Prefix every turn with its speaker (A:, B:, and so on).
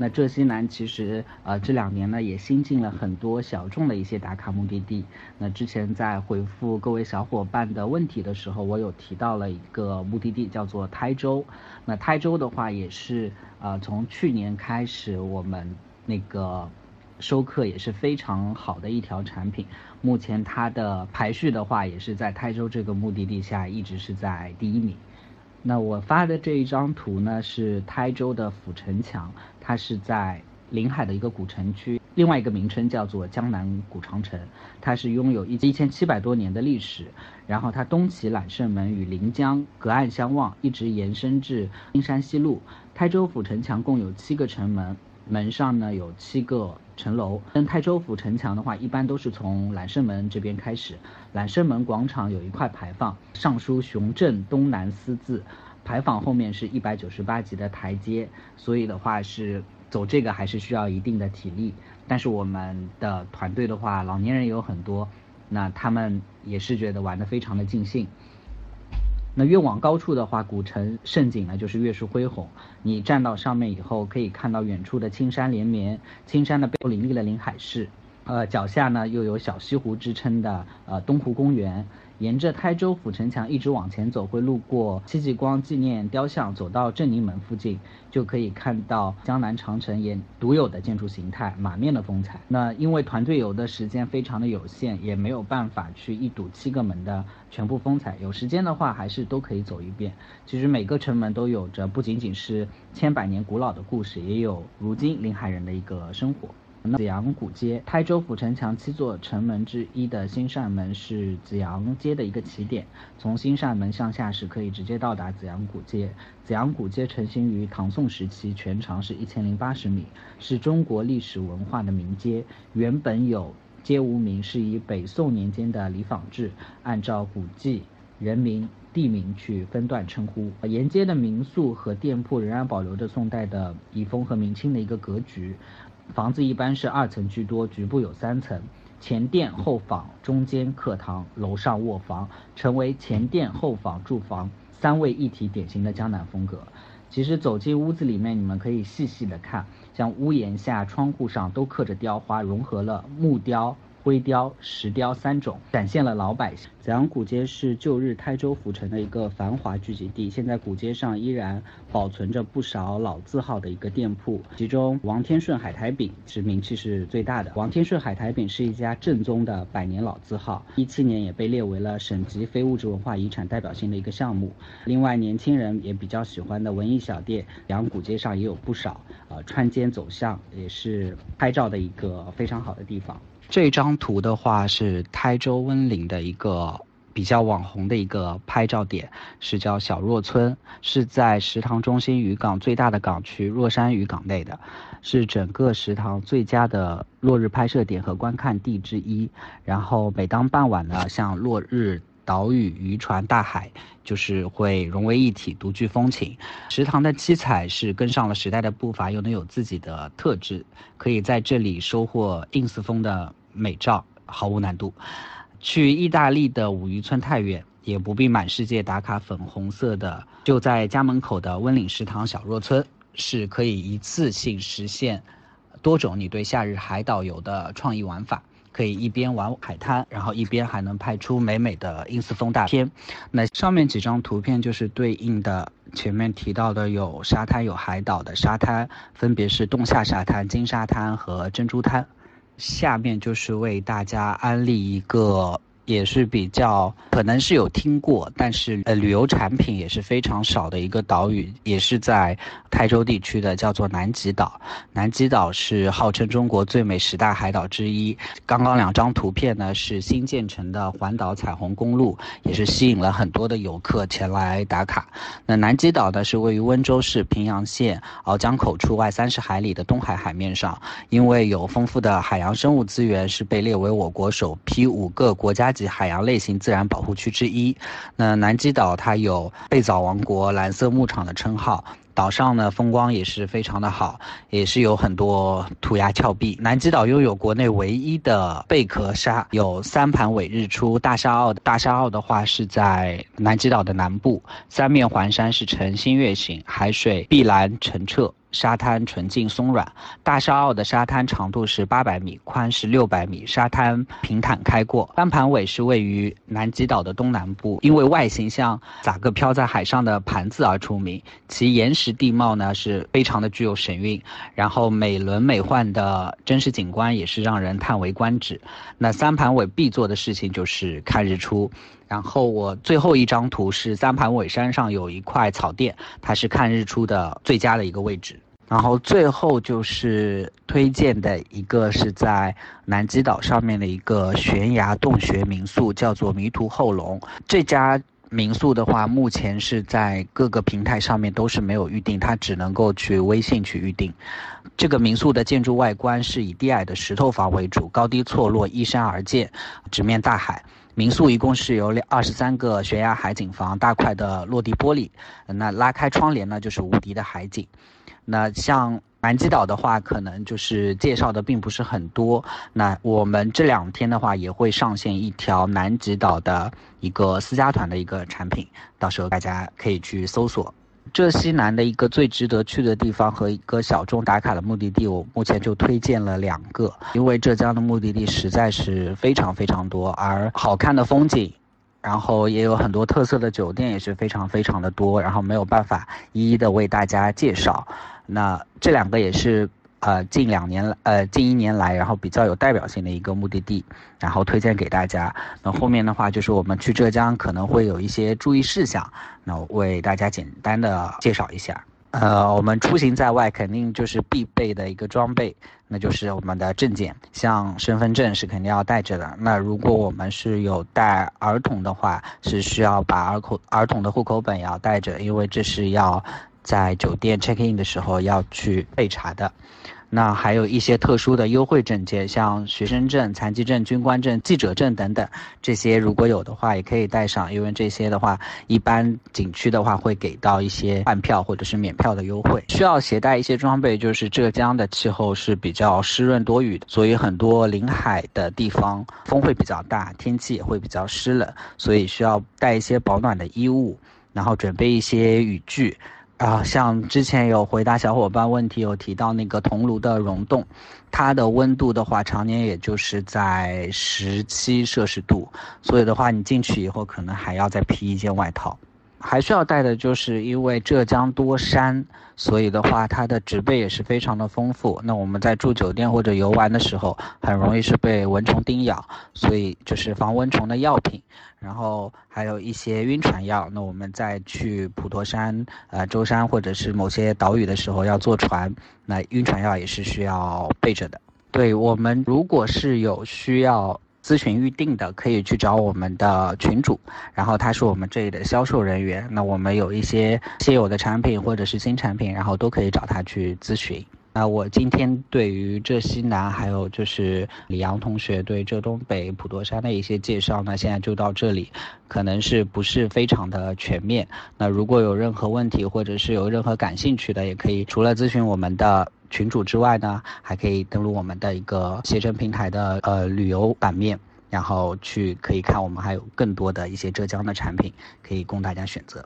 A: 那浙西南其实呃这两年呢也新进了很多小众的一些打卡目的地。那之前在回复各位小伙伴的问题的时候，我有提到了一个目的地叫做台州。那台州的话也是呃从去年开始我们那个。收客也是非常好的一条产品，目前它的排序的话，也是在台州这个目的地下一直是在第一名。那我发的这一张图呢，是台州的府城墙，它是在临海的一个古城区，另外一个名称叫做江南古长城，它是拥有一一千七百多年的历史。然后它东起揽胜门与临江隔岸相望，一直延伸至金山西路。台州府城墙共有七个城门。门上呢有七个城楼，跟泰州府城墙的话，一般都是从揽胜门这边开始。揽胜门广场有一块牌坊，上书“雄镇东南”四字，牌坊后面是一百九十八级的台阶，所以的话是走这个还是需要一定的体力。但是我们的团队的话，老年人有很多，那他们也是觉得玩的非常的尽兴。那越往高处的话，古城胜景呢就是越是恢宏。你站到上面以后，可以看到远处的青山连绵，青山的背后林立了临海市，呃，脚下呢又有小西湖之称的呃东湖公园。沿着台州府城墙一直往前走，会路过戚继光纪念雕像，走到正宁门附近，就可以看到江南长城也独有的建筑形态，马面的风采。那因为团队游的时间非常的有限，也没有办法去一睹七个门的全部风采。有时间的话，还是都可以走一遍。其实每个城门都有着不仅仅是千百年古老的故事，也有如今临海人的一个生活。紫阳古街，台州府城墙七座城门之一的新善门是紫阳街的一个起点。从新善门向下是可以直接到达紫阳古街。紫阳古街成型于唐宋时期，全长是一千零八十米，是中国历史文化的名街。原本有街无名，是以北宋年间的里坊制，按照古迹、人名、地名去分段称呼。沿街的民宿和店铺仍然保留着宋代的遗风和明清的一个格局。房子一般是二层居多，局部有三层，前殿后房，中间客堂，楼上卧房，成为前殿后房住房三位一体，典型的江南风格。其实走进屋子里面，你们可以细细的看，像屋檐下、窗户上都刻着雕花，融合了木雕。灰雕、石雕三种，展现了老百姓。紫阳古街是旧日台州府城的一个繁华聚集地，现在古街上依然保存着不少老字号的一个店铺，其中王天顺海苔饼是名气是最大的。王天顺海苔饼是一家正宗的百年老字号，一七年也被列为了省级非物质文化遗产代表性的一个项目。另外，年轻人也比较喜欢的文艺小店，紫阳古街上也有不少，呃，穿街走巷也是拍照的一个非常好的地方。这张图的话是台州温岭的一个比较网红的一个拍照点，是叫小若村，是在食塘中心渔港最大的港区若山渔港内的，是整个食塘最佳的落日拍摄点和观看地之一。然后每当傍晚呢，像落日。岛屿、渔船、大海，就是会融为一体，独具风情。食堂的七彩是跟上了时代的步伐，又能有自己的特质，可以在这里收获 ins 风的美照，毫无难度。去意大利的五渔村太远，也不必满世界打卡粉红色的，就在家门口的温岭食堂小若村，是可以一次性实现多种你对夏日海岛游的创意玩法。可以一边玩海滩，然后一边还能拍出美美的 ins 风大片。那上面几张图片就是对应的前面提到的有沙滩有海岛的沙滩，分别是洞下沙滩、金沙滩和珍珠滩。下面就是为大家安利一个。也是比较可能是有听过，但是呃旅游产品也是非常少的一个岛屿，也是在台州地区的，叫做南极岛。南极岛是号称中国最美十大海岛之一。刚刚两张图片呢是新建成的环岛彩虹公路，也是吸引了很多的游客前来打卡。那南极岛呢是位于温州市平阳县鳌江口处外三十海里的东海海面上，因为有丰富的海洋生物资源，是被列为我国首批五个国家。及海洋类型自然保护区之一。那南极岛它有“贝藻王国”“蓝色牧场”的称号，岛上呢风光也是非常的好，也是有很多涂鸦峭壁。南极岛拥有国内唯一的贝壳沙，有三盘尾日出。大沙澳大沙澳的话是在南极岛的南部，三面环山是呈新月形，海水碧蓝澄澈。沙滩纯净松软。大沙澳的沙滩长度是八百米，宽是六百米，沙滩平坦开阔。三盘尾是位于南极岛的东南部，因为外形像咋个漂在海上的盘子而出名。其岩石地貌呢是非常的具有神韵，然后美轮美奂的真实景观也是让人叹为观止。那三盘尾必做的事情就是看日出。然后我最后一张图是三盘尾山上有一块草甸，它是看日出的最佳的一个位置。然后最后就是推荐的一个是在南极岛上面的一个悬崖洞穴民宿，叫做迷途后龙。这家民宿的话，目前是在各个平台上面都是没有预定，它只能够去微信去预定。这个民宿的建筑外观是以低矮的石头房为主，高低错落，依山而建，直面大海。民宿一共是有两二十三个悬崖海景房，大块的落地玻璃，那拉开窗帘呢就是无敌的海景。那像南极岛的话，可能就是介绍的并不是很多。那我们这两天的话也会上线一条南极岛的一个私家团的一个产品，到时候大家可以去搜索。浙西南的一个最值得去的地方和一个小众打卡的目的地，我目前就推荐了两个，因为浙江的目的地实在是非常非常多，而好看的风景，然后也有很多特色的酒店也是非常非常的多，然后没有办法一一的为大家介绍。那这两个也是。呃，近两年，呃，近一年来，然后比较有代表性的一个目的地，然后推荐给大家。那后面的话就是我们去浙江可能会有一些注意事项，那我为大家简单的介绍一下。呃，我们出行在外肯定就是必备的一个装备，那就是我们的证件，像身份证是肯定要带着的。那如果我们是有带儿童的话，是需要把儿口儿童的户口本也要带着，因为这是要。在酒店 check in 的时候要去备查的，那还有一些特殊的优惠证件，像学生证、残疾证、军官证、记者证等等，这些如果有的话也可以带上，因为这些的话，一般景区的话会给到一些换票或者是免票的优惠。需要携带一些装备，就是浙江的气候是比较湿润多雨的，所以很多临海的地方风会比较大，天气也会比较湿冷，所以需要带一些保暖的衣物，然后准备一些雨具。啊，像之前有回答小伙伴问题，有提到那个桐炉的溶洞，它的温度的话，常年也就是在十七摄氏度，所以的话，你进去以后可能还要再披一件外套。还需要带的就是，因为浙江多山，所以的话，它的植被也是非常的丰富。那我们在住酒店或者游玩的时候，很容易是被蚊虫叮咬，所以就是防蚊虫的药品，然后还有一些晕船药。那我们在去普陀山、呃舟山或者是某些岛屿的时候要坐船，那晕船药也是需要备着的。对我们，如果是有需要。咨询预定的可以去找我们的群主，然后他是我们这里的销售人员。那我们有一些现有的产品或者是新产品，然后都可以找他去咨询。那我今天对于浙西南还有就是李阳同学对浙东北普陀山的一些介绍呢，现在就到这里，可能是不是非常的全面。那如果有任何问题或者是有任何感兴趣的，也可以除了咨询我们的。群主之外呢，还可以登录我们的一个携程平台的呃旅游版面，然后去可以看我们还有更多的一些浙江的产品可以供大家选择。